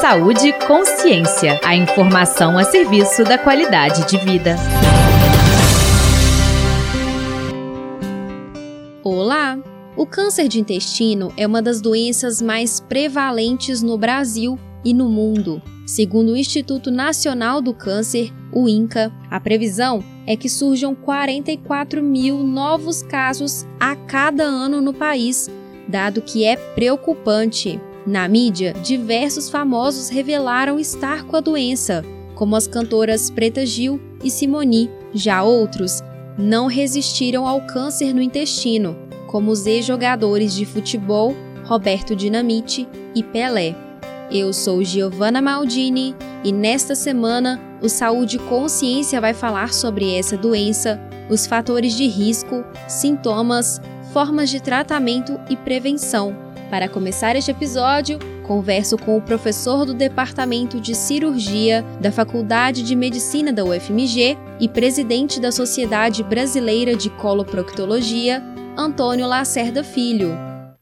Saúde e Consciência. A informação a serviço da qualidade de vida. Olá! O câncer de intestino é uma das doenças mais prevalentes no Brasil e no mundo. Segundo o Instituto Nacional do Câncer, o INCA, a previsão é que surjam 44 mil novos casos a cada ano no país, dado que é preocupante. Na mídia, diversos famosos revelaram estar com a doença, como as cantoras Preta Gil e Simoni. Já outros não resistiram ao câncer no intestino, como os ex-jogadores de futebol Roberto Dinamite e Pelé. Eu sou Giovanna Maldini e nesta semana o Saúde Consciência vai falar sobre essa doença, os fatores de risco, sintomas, formas de tratamento e prevenção. Para começar este episódio, converso com o professor do Departamento de Cirurgia da Faculdade de Medicina da UFMG e presidente da Sociedade Brasileira de Coloproctologia, Antônio Lacerda Filho.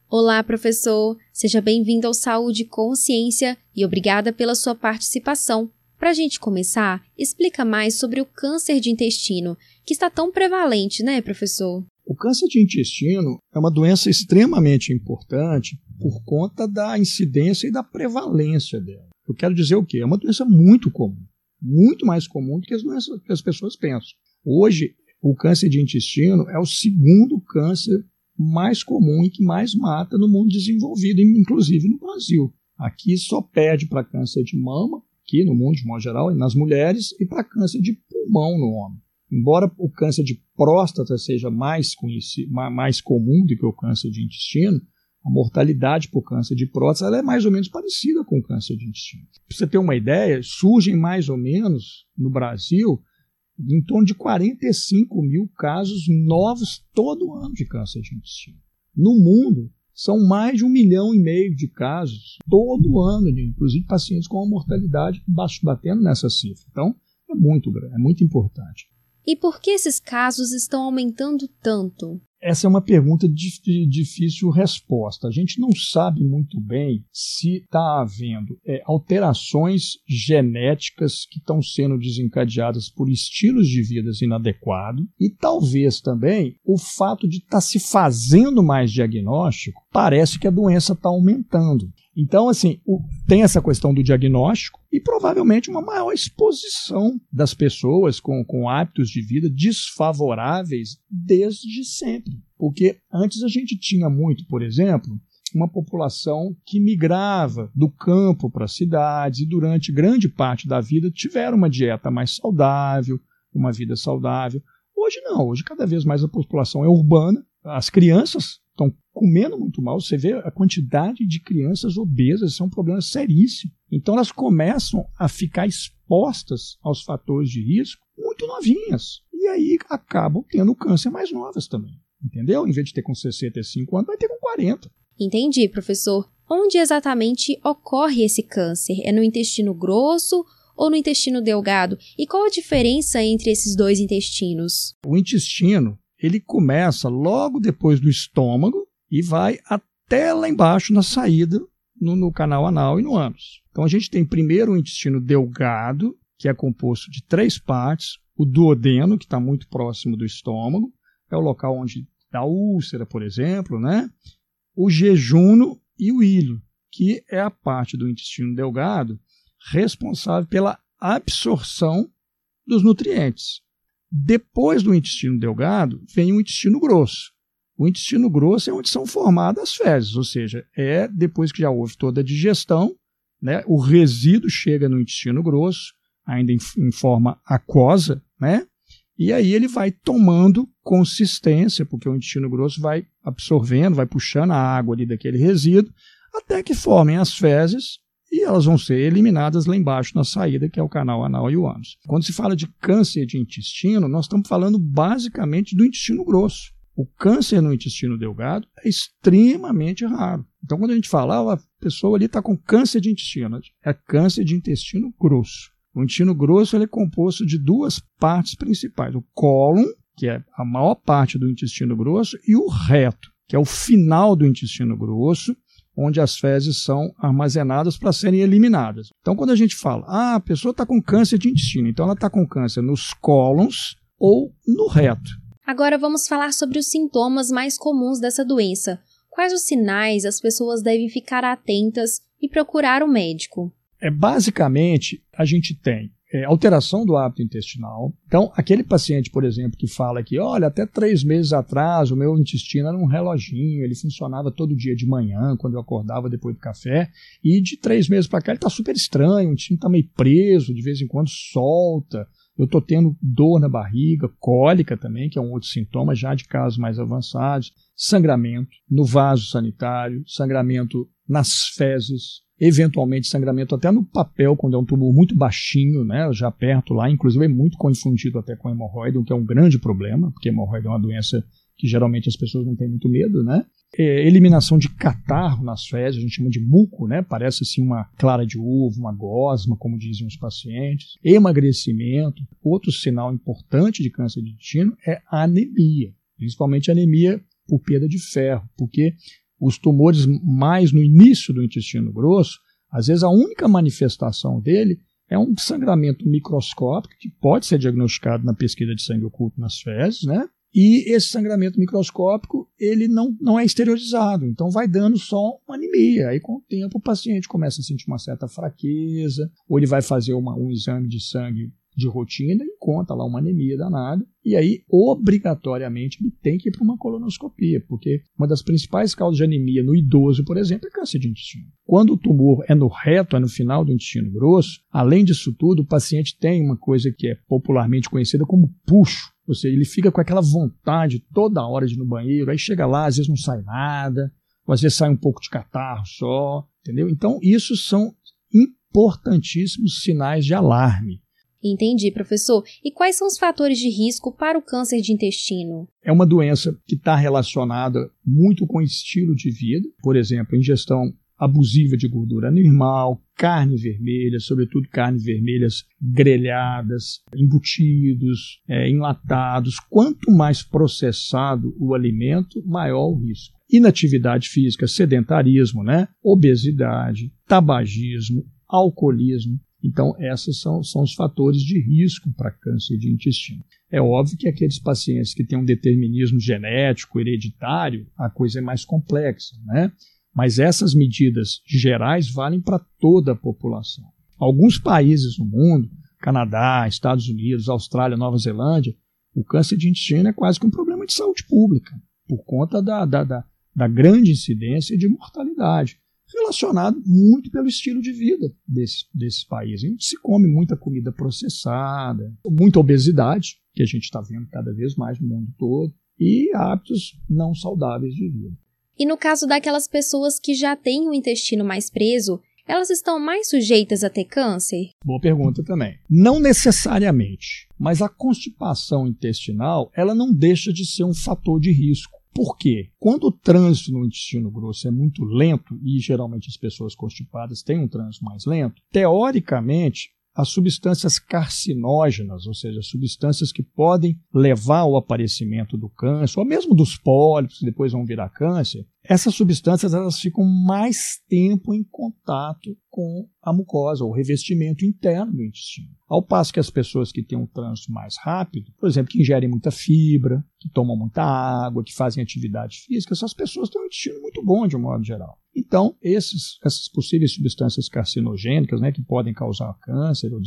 Olá, professor! Seja bem-vindo ao Saúde Consciência e obrigada pela sua participação. Para a gente começar, explica mais sobre o câncer de intestino, que está tão prevalente, né, professor? O câncer de intestino é uma doença extremamente importante por conta da incidência e da prevalência dela. Eu quero dizer o quê? É uma doença muito comum, muito mais comum do que as doenças que as pessoas pensam. Hoje, o câncer de intestino é o segundo câncer mais comum e que mais mata no mundo desenvolvido, inclusive no Brasil. Aqui só perde para câncer de mama, aqui no mundo de modo geral, nas mulheres, e para câncer de pulmão no homem. Embora o câncer de próstata seja mais, mais comum do que o câncer de intestino, a mortalidade por câncer de próstata é mais ou menos parecida com o câncer de intestino. Para você ter uma ideia, surgem mais ou menos no Brasil em torno de 45 mil casos novos todo ano de câncer de intestino. No mundo, são mais de um milhão e meio de casos todo ano, inclusive pacientes com uma mortalidade batendo nessa cifra. Então, é muito é muito importante. E por que esses casos estão aumentando tanto? Essa é uma pergunta de difícil resposta. A gente não sabe muito bem se está havendo é, alterações genéticas que estão sendo desencadeadas por estilos de vida inadequados e talvez também o fato de estar tá se fazendo mais diagnóstico parece que a doença está aumentando. Então, assim, o, tem essa questão do diagnóstico e provavelmente uma maior exposição das pessoas com, com hábitos de vida desfavoráveis desde sempre. Porque antes a gente tinha muito, por exemplo, uma população que migrava do campo para as cidades e durante grande parte da vida tiveram uma dieta mais saudável, uma vida saudável. Hoje não, hoje cada vez mais a população é urbana, as crianças estão comendo muito mal. Você vê a quantidade de crianças obesas, isso é um problema seríssimo. Então elas começam a ficar expostas aos fatores de risco muito novinhas. E aí acabam tendo câncer mais novas também. Entendeu? Em vez de ter com 65 anos, vai ter com 40. Entendi, professor. Onde exatamente ocorre esse câncer? É no intestino grosso ou no intestino delgado? E qual a diferença entre esses dois intestinos? O intestino ele começa logo depois do estômago e vai até lá embaixo na saída, no, no canal anal e no ânus. Então a gente tem primeiro o intestino delgado, que é composto de três partes, o duodeno, que está muito próximo do estômago, é o local onde dá úlcera, por exemplo, né? o jejuno e o ilho, que é a parte do intestino delgado responsável pela absorção dos nutrientes. Depois do intestino delgado, vem o intestino grosso. O intestino grosso é onde são formadas as fezes, ou seja, é depois que já houve toda a digestão, né, o resíduo chega no intestino grosso, ainda em, em forma aquosa, né, e aí ele vai tomando consistência, porque o intestino grosso vai absorvendo, vai puxando a água ali daquele resíduo, até que formem as fezes e elas vão ser eliminadas lá embaixo na saída, que é o canal anal e o ânus. Quando se fala de câncer de intestino, nós estamos falando basicamente do intestino grosso. O câncer no intestino delgado é extremamente raro. Então, quando a gente fala, ah, a pessoa ali está com câncer de intestino, é câncer de intestino grosso. O intestino grosso ele é composto de duas partes principais: o cólon, que é a maior parte do intestino grosso, e o reto, que é o final do intestino grosso, onde as fezes são armazenadas para serem eliminadas. Então, quando a gente fala, ah, a pessoa está com câncer de intestino, então ela está com câncer nos cólons ou no reto. Agora vamos falar sobre os sintomas mais comuns dessa doença. Quais os sinais as pessoas devem ficar atentas e procurar o um médico? É basicamente a gente tem é, alteração do hábito intestinal. Então, aquele paciente, por exemplo, que fala que, olha, até três meses atrás o meu intestino era um reloginho, ele funcionava todo dia de manhã, quando eu acordava depois do café, e de três meses para cá ele está super estranho, o intestino está meio preso, de vez em quando solta. Eu estou tendo dor na barriga, cólica também, que é um outro sintoma já de casos mais avançados, sangramento no vaso sanitário, sangramento nas fezes, eventualmente sangramento até no papel, quando é um tumor muito baixinho, né, já perto lá, inclusive é muito confundido até com hemorroida, o que é um grande problema, porque hemorroida é uma doença que geralmente as pessoas não têm muito medo, né? É, eliminação de catarro nas fezes, a gente chama de muco, né? Parece assim uma clara de ovo, uma gosma, como dizem os pacientes. Emagrecimento. Outro sinal importante de câncer de intestino é a anemia, principalmente anemia por perda de ferro, porque os tumores mais no início do intestino grosso, às vezes a única manifestação dele é um sangramento microscópico que pode ser diagnosticado na pesquisa de sangue oculto nas fezes, né? E esse sangramento microscópico, ele não, não é exteriorizado, então vai dando só uma anemia. Aí, com o tempo, o paciente começa a sentir uma certa fraqueza, ou ele vai fazer uma, um exame de sangue de rotina encontra lá uma anemia danada. E aí, obrigatoriamente, ele tem que ir para uma colonoscopia, porque uma das principais causas de anemia no idoso, por exemplo, é câncer de intestino. Quando o tumor é no reto, é no final do intestino grosso, além disso tudo, o paciente tem uma coisa que é popularmente conhecida como puxo. Ou seja, ele fica com aquela vontade toda hora de ir no banheiro, aí chega lá, às vezes não sai nada, ou às vezes sai um pouco de catarro só, entendeu? Então, isso são importantíssimos sinais de alarme. Entendi, professor. E quais são os fatores de risco para o câncer de intestino? É uma doença que está relacionada muito com estilo de vida, por exemplo, ingestão abusiva de gordura animal, carne vermelha, sobretudo carnes vermelhas grelhadas, embutidos, é, enlatados. Quanto mais processado o alimento, maior o risco. Inatividade física, sedentarismo, né? obesidade, tabagismo, alcoolismo. Então, esses são, são os fatores de risco para câncer de intestino. É óbvio que aqueles pacientes que têm um determinismo genético, hereditário, a coisa é mais complexa, né? Mas essas medidas gerais valem para toda a população. Alguns países no mundo, Canadá, Estados Unidos, Austrália, Nova Zelândia, o câncer de intestino é quase que um problema de saúde pública, por conta da, da, da, da grande incidência de mortalidade relacionado muito pelo estilo de vida desses, desses países. A gente se come muita comida processada, muita obesidade, que a gente está vendo cada vez mais no mundo todo, e hábitos não saudáveis de vida. E no caso daquelas pessoas que já têm o intestino mais preso, elas estão mais sujeitas a ter câncer? Boa pergunta também. Não necessariamente, mas a constipação intestinal, ela não deixa de ser um fator de risco. Por quê? Quando o trânsito no intestino grosso é muito lento, e geralmente as pessoas constipadas têm um trânsito mais lento, teoricamente as substâncias carcinógenas, ou seja, substâncias que podem levar ao aparecimento do câncer, ou mesmo dos pólipos que depois vão virar câncer, essas substâncias elas ficam mais tempo em contato com a mucosa, ou revestimento interno do intestino. Ao passo que as pessoas que têm um trânsito mais rápido, por exemplo, que ingerem muita fibra, que tomam muita água, que fazem atividade física, essas pessoas têm um intestino muito bom de um modo geral. Então, esses, essas possíveis substâncias carcinogênicas, né, que podem causar câncer ou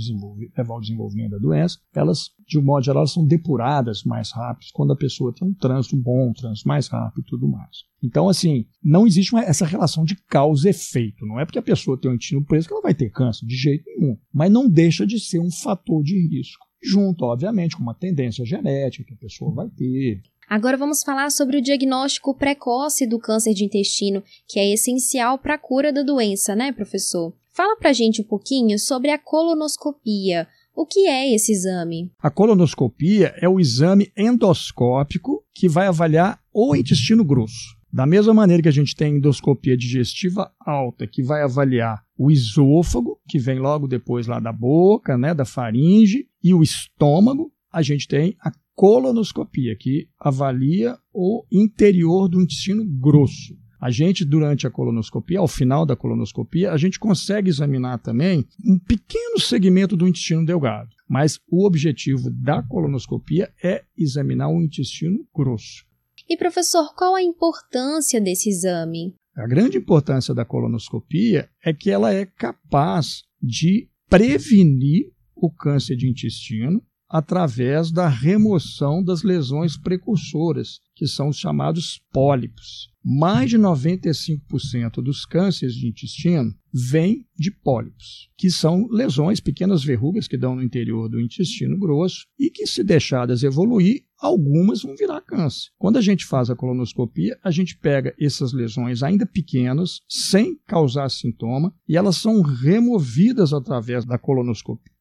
levar ao desenvolvimento da doença, elas, de um modo geral, são depuradas mais rápido quando a pessoa tem um trânsito bom, um trânsito mais rápido e tudo mais. Então, assim, não existe uma, essa relação de causa efeito. Não é porque a pessoa tem um intestino preso que ela vai ter câncer, de jeito nenhum. Mas não deixa de ser um fator de risco. Junto, obviamente, com uma tendência genética que a pessoa vai ter. Agora vamos falar sobre o diagnóstico precoce do câncer de intestino, que é essencial para a cura da doença, né, professor? Fala pra gente um pouquinho sobre a colonoscopia. O que é esse exame? A colonoscopia é o exame endoscópico que vai avaliar o intestino grosso. Da mesma maneira que a gente tem endoscopia digestiva alta, que vai avaliar o esôfago, que vem logo depois lá da boca, né, da faringe, e o estômago, a gente tem a colonoscopia, que avalia o interior do intestino grosso. A gente, durante a colonoscopia, ao final da colonoscopia, a gente consegue examinar também um pequeno segmento do intestino delgado. Mas o objetivo da colonoscopia é examinar o intestino grosso. E professor, qual a importância desse exame? A grande importância da colonoscopia é que ela é capaz de prevenir o câncer de intestino através da remoção das lesões precursoras, que são os chamados pólipos. Mais de 95% dos cânceres de intestino vêm de pólipos, que são lesões, pequenas verrugas que dão no interior do intestino grosso e que, se deixadas evoluir, algumas vão virar câncer. Quando a gente faz a colonoscopia, a gente pega essas lesões ainda pequenas, sem causar sintoma, e elas são removidas através da colonoscopia.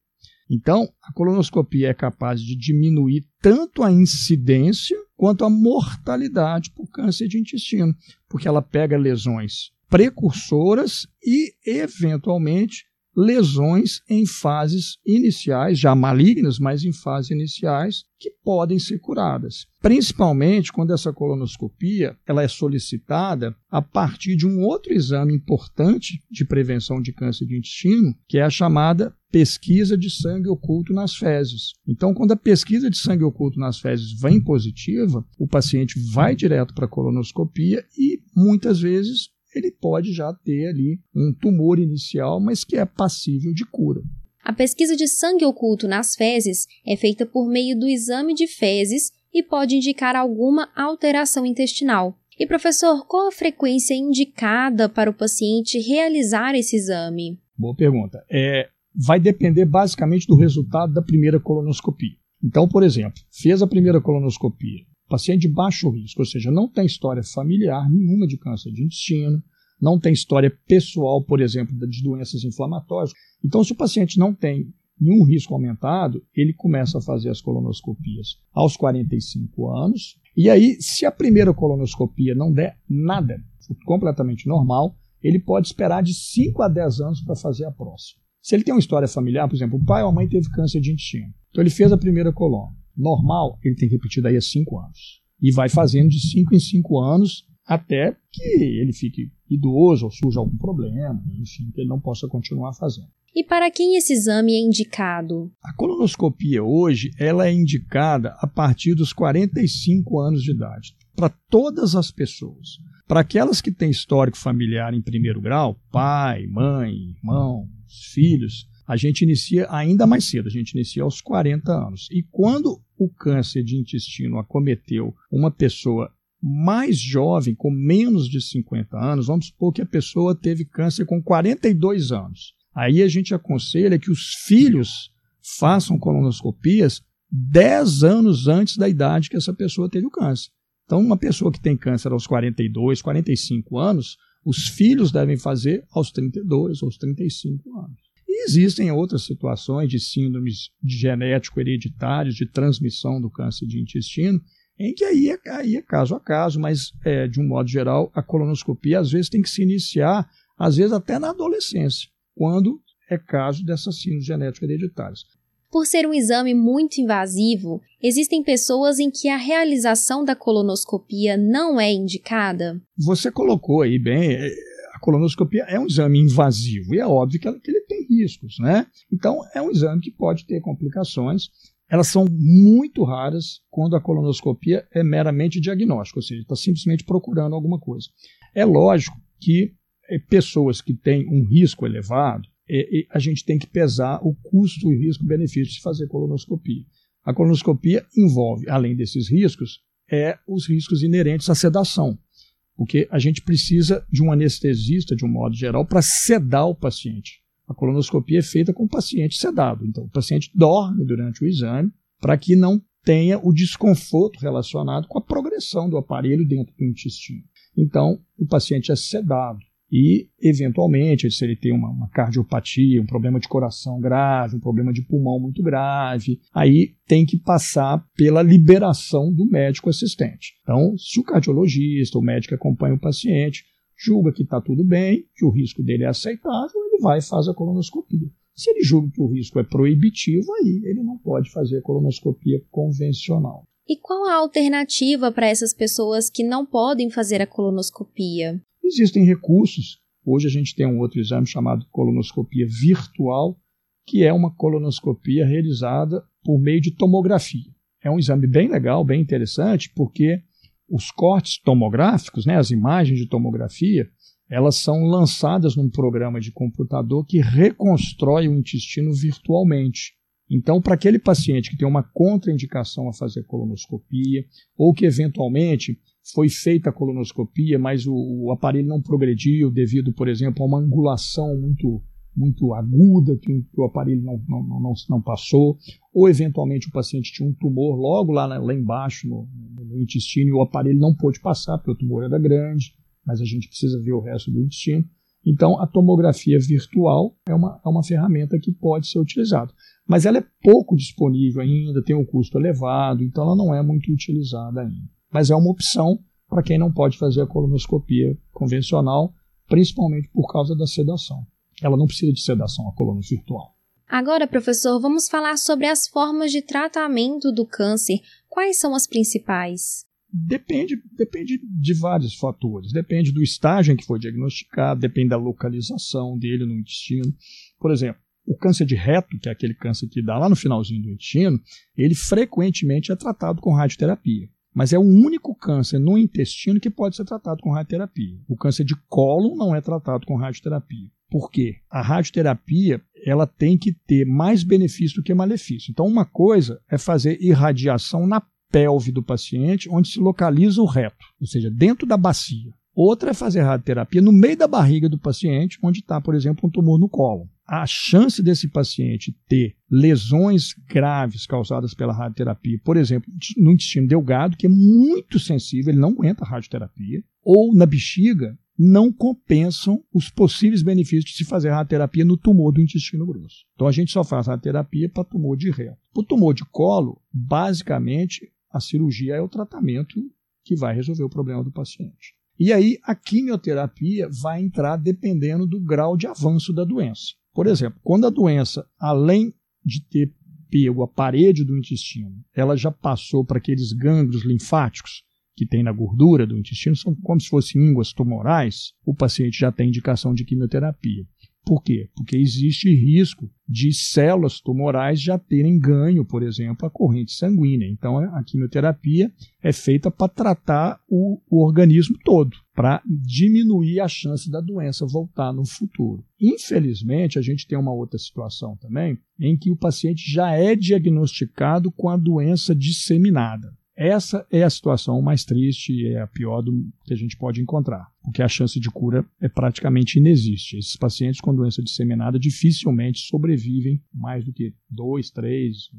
Então, a colonoscopia é capaz de diminuir tanto a incidência quanto a mortalidade por câncer de intestino, porque ela pega lesões precursoras e, eventualmente, lesões em fases iniciais, já malignas, mas em fases iniciais, que podem ser curadas. Principalmente quando essa colonoscopia ela é solicitada a partir de um outro exame importante de prevenção de câncer de intestino, que é a chamada pesquisa de sangue oculto nas fezes. Então, quando a pesquisa de sangue oculto nas fezes vem positiva, o paciente vai direto para a colonoscopia e muitas vezes ele pode já ter ali um tumor inicial, mas que é passível de cura. A pesquisa de sangue oculto nas fezes é feita por meio do exame de fezes e pode indicar alguma alteração intestinal. E professor, qual a frequência indicada para o paciente realizar esse exame? Boa pergunta. É, vai depender basicamente do resultado da primeira colonoscopia. Então, por exemplo, fez a primeira colonoscopia, paciente de baixo risco, ou seja, não tem história familiar nenhuma de câncer de intestino, não tem história pessoal, por exemplo, de doenças inflamatórias. Então, se o paciente não tem nenhum risco aumentado, ele começa a fazer as colonoscopias aos 45 anos. E aí, se a primeira colonoscopia não der nada, completamente normal, ele pode esperar de 5 a 10 anos para fazer a próxima. Se ele tem uma história familiar, por exemplo, o pai ou a mãe teve câncer de intestino, então ele fez a primeira coluna normal, ele tem que repetir daí a 5 anos. E vai fazendo de 5 em 5 anos até que ele fique idoso ou surja algum problema, enfim, que ele não possa continuar fazendo. E para quem esse exame é indicado? A colonoscopia hoje ela é indicada a partir dos 45 anos de idade, para todas as pessoas. Para aquelas que têm histórico familiar em primeiro grau, pai, mãe, irmão, filhos, a gente inicia ainda mais cedo, a gente inicia aos 40 anos. E quando o câncer de intestino acometeu uma pessoa mais jovem, com menos de 50 anos, vamos supor que a pessoa teve câncer com 42 anos. Aí a gente aconselha que os filhos façam colonoscopias 10 anos antes da idade que essa pessoa teve o câncer. Então, uma pessoa que tem câncer aos 42, 45 anos, os filhos devem fazer aos 32, aos 35 anos. Existem outras situações de síndromes genético hereditários de transmissão do câncer de intestino, em que aí é, aí é caso a caso, mas é, de um modo geral, a colonoscopia às vezes tem que se iniciar, às vezes até na adolescência, quando é caso dessas síndromes genéticas hereditárias. Por ser um exame muito invasivo, existem pessoas em que a realização da colonoscopia não é indicada? Você colocou aí bem, é, colonoscopia é um exame invasivo e é óbvio que ele tem riscos, né? Então é um exame que pode ter complicações elas são muito raras quando a colonoscopia é meramente diagnóstico, ou seja, está simplesmente procurando alguma coisa. É lógico que é, pessoas que têm um risco elevado, a gente tem que pesar o custo e risco-benefício de fazer colonoscopia. A colonoscopia envolve, além desses riscos, é os riscos inerentes à sedação, porque a gente precisa de um anestesista, de um modo geral, para sedar o paciente. A colonoscopia é feita com o paciente sedado. Então, o paciente dorme durante o exame para que não tenha o desconforto relacionado com a progressão do aparelho dentro do intestino. Então, o paciente é sedado e, eventualmente, se ele tem uma, uma, cardiopatia, um problema de coração grave, um problema de pulmão muito grave, aí tem que passar pela liberação do médico assistente. Então, se o cardiologista, o médico acompanha o paciente, julga que está tudo bem, que o risco dele é aceitável, ele vai e faz a colonoscopia. Se ele julga que o risco é proibitivo, aí ele não pode fazer a colonoscopia convencional. E qual a alternativa para essas pessoas que não podem fazer a colonoscopia? Existem recursos. Hoje a gente tem um outro exame chamado colonoscopia virtual, que é uma colonoscopia realizada por meio de tomografia. É um exame bem legal, bem interessante, porque os cortes tomográficos, né, as imagens de tomografia, elas são lançadas num programa de computador que reconstrói o intestino virtualmente. Então, para aquele paciente que tem uma contraindicação a fazer colonoscopia, ou que eventualmente foi feita a colonoscopia, mas o, o aparelho não progrediu devido, por exemplo, a uma angulação muito muito aguda que o aparelho não, não, não, não, passou, ou eventualmente o paciente tinha um tumor logo lá, lá embaixo no, no, intestino e o aparelho não pôde passar porque o tumor era grande, mas a gente precisa ver o resto do intestino. Então, a tomografia virtual é uma, é uma ferramenta que pode ser utilizada. Mas ela é pouco disponível ainda, tem um custo elevado, então ela não é muito utilizada ainda. Mas é uma opção para quem não pode fazer a colonoscopia convencional, principalmente por causa da sedação. Ela não precisa de sedação, a coluna virtual. Agora, professor, vamos falar sobre as formas de tratamento do câncer. Quais são as principais? Depende, depende de vários fatores. Depende do estágio em que foi diagnosticado, depende da localização dele no intestino. Por exemplo, o câncer de reto, que é aquele câncer que dá lá no finalzinho do intestino, ele frequentemente é tratado com radioterapia. Mas é o único câncer no intestino que pode ser tratado com radioterapia. O câncer de cólon não é tratado com radioterapia. Por quê? A radioterapia ela tem que ter mais benefício do que malefício. Então, uma coisa é fazer irradiação na pelve do paciente, onde se localiza o reto, ou seja, dentro da bacia. Outra é fazer radioterapia no meio da barriga do paciente, onde está, por exemplo, um tumor no colo. A chance desse paciente ter lesões graves causadas pela radioterapia, por exemplo, no intestino delgado, que é muito sensível, ele não aguenta a radioterapia, ou na bexiga, não compensam os possíveis benefícios de se fazer radioterapia no tumor do intestino grosso. Então a gente só faz radioterapia para tumor de reto. O tumor de colo, basicamente, a cirurgia é o tratamento que vai resolver o problema do paciente. E aí a quimioterapia vai entrar dependendo do grau de avanço da doença. Por exemplo, quando a doença, além de ter pego a parede do intestino, ela já passou para aqueles gânglios linfáticos, que tem na gordura do intestino são como se fossem ínguas tumorais, o paciente já tem indicação de quimioterapia. Por quê? Porque existe risco de células tumorais já terem ganho, por exemplo, a corrente sanguínea. Então, a quimioterapia é feita para tratar o, o organismo todo, para diminuir a chance da doença voltar no futuro. Infelizmente, a gente tem uma outra situação também, em que o paciente já é diagnosticado com a doença disseminada. Essa é a situação mais triste e é a pior do que a gente pode encontrar, porque a chance de cura é praticamente inexiste. Esses pacientes com doença disseminada dificilmente sobrevivem mais do que dois, três,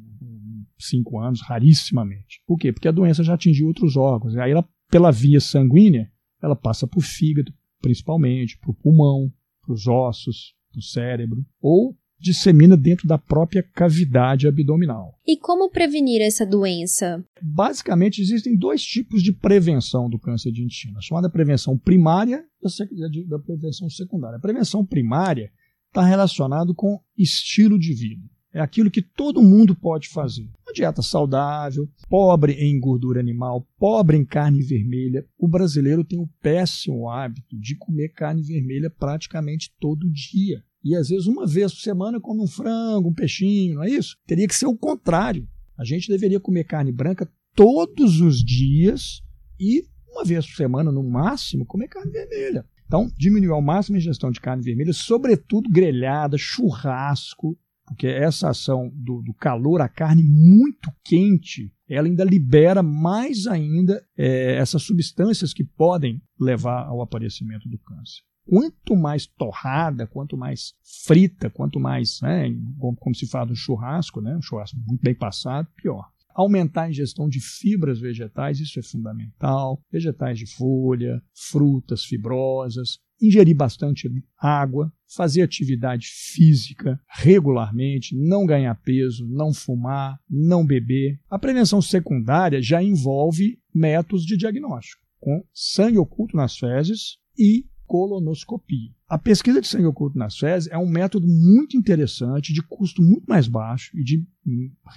cinco anos, rarissimamente. Por quê? Porque a doença já atingiu outros órgãos. Aí ela, pela via sanguínea, ela passa para o fígado, principalmente, para o pulmão, para os ossos, para o cérebro, ou dissemina dentro da própria cavidade abdominal. E como prevenir essa doença? Basicamente, existem dois tipos de prevenção do câncer de intestino: a chamada prevenção primária e a prevenção secundária. A prevenção primária está relacionada com estilo de vida. É aquilo que todo mundo pode fazer. Uma dieta saudável, pobre em gordura animal, pobre em carne vermelha. O brasileiro tem o péssimo hábito de comer carne vermelha praticamente todo dia. E às vezes uma vez por semana come um frango, um peixinho, não é isso? Teria que ser o contrário. A gente deveria comer carne branca todos os dias e uma vez por semana, no máximo, comer carne vermelha. Então, diminuir ao máximo a ingestão de carne vermelha, sobretudo grelhada, churrasco, porque essa ação do, do calor, a carne muito quente, ela ainda libera mais ainda é, essas substâncias que podem levar ao aparecimento do câncer. Quanto mais torrada, quanto mais frita, quanto mais, né, como, se fala no churrasco, né, um churrasco muito bem passado, pior. Aumentar a ingestão de fibras vegetais, isso é fundamental. Vegetais de folha, frutas fibrosas, ingerir bastante água, fazer atividade física regularmente, não ganhar peso, não fumar, não beber. A prevenção secundária já envolve métodos de diagnóstico, com sangue oculto nas fezes e colonoscopia. A pesquisa de sangue oculto nas fezes é um método muito interessante, de custo muito mais baixo e de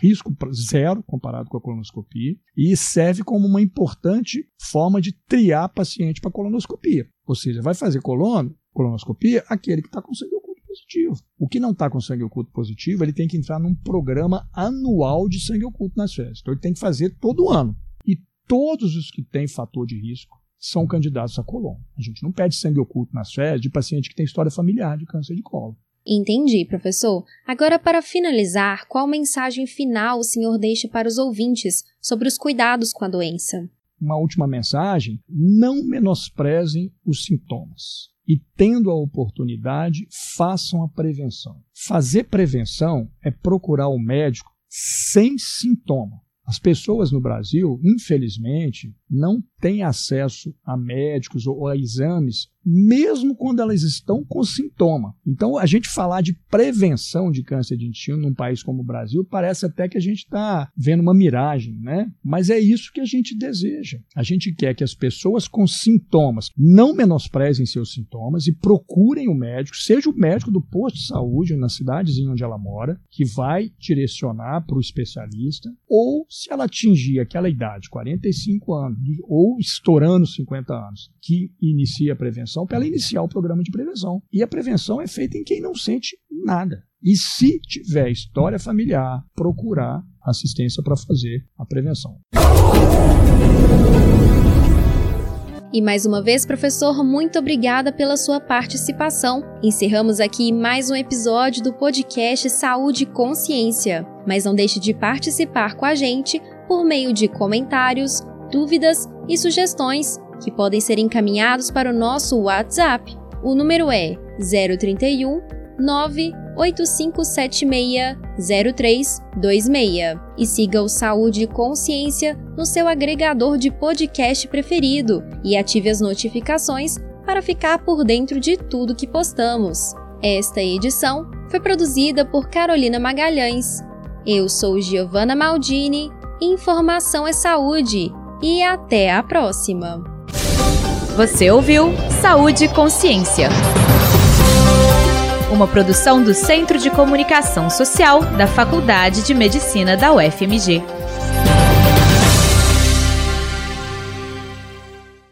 risco zero comparado com a colonoscopia, e serve como uma importante forma de triar paciente para colonoscopia. Ou seja, vai fazer colono, colonoscopia aquele que está com sangue oculto positivo. O que não está com sangue oculto positivo, ele tem que entrar num programa anual de sangue oculto nas fezes. Então ele tem que fazer todo ano. E todos os que têm fator de risco são candidatos a colon. A gente não pede sangue oculto nas fezes de paciente que tem história familiar de câncer de colo. Entendi, professor. Agora, para finalizar, qual mensagem final o senhor deixa para os ouvintes sobre os cuidados com a doença? Uma última mensagem: não menosprezem os sintomas. E, tendo a oportunidade, façam a prevenção. Fazer prevenção é procurar o médico sem sintoma. As pessoas no Brasil, infelizmente, não têm acesso a médicos ou a exames mesmo quando elas estão com sintoma. Então, a gente falar de prevenção de câncer de intestino num país como o Brasil parece até que a gente está vendo uma miragem, né? Mas é isso que a gente deseja. A gente quer que as pessoas com sintomas não menosprezem seus sintomas e procurem o médico, seja o médico do posto de saúde na cidadezinha onde ela mora, que vai direcionar para o especialista, ou se ela atingir aquela idade, 45 anos, ou estourando 50 anos, que inicia a prevenção para ela iniciar o programa de prevenção. E a prevenção é feita em quem não sente nada. E se tiver história familiar, procurar assistência para fazer a prevenção. E mais uma vez, professor, muito obrigada pela sua participação. Encerramos aqui mais um episódio do podcast Saúde e Consciência. Mas não deixe de participar com a gente por meio de comentários, dúvidas e sugestões que podem ser encaminhados para o nosso WhatsApp. O número é 031 985760326 e siga o Saúde e Consciência no seu agregador de podcast preferido e ative as notificações para ficar por dentro de tudo que postamos. Esta edição foi produzida por Carolina Magalhães. Eu sou Giovanna Maldini. Informação é saúde e até a próxima! Você ouviu Saúde e Consciência. Uma produção do Centro de Comunicação Social da Faculdade de Medicina da UFMG.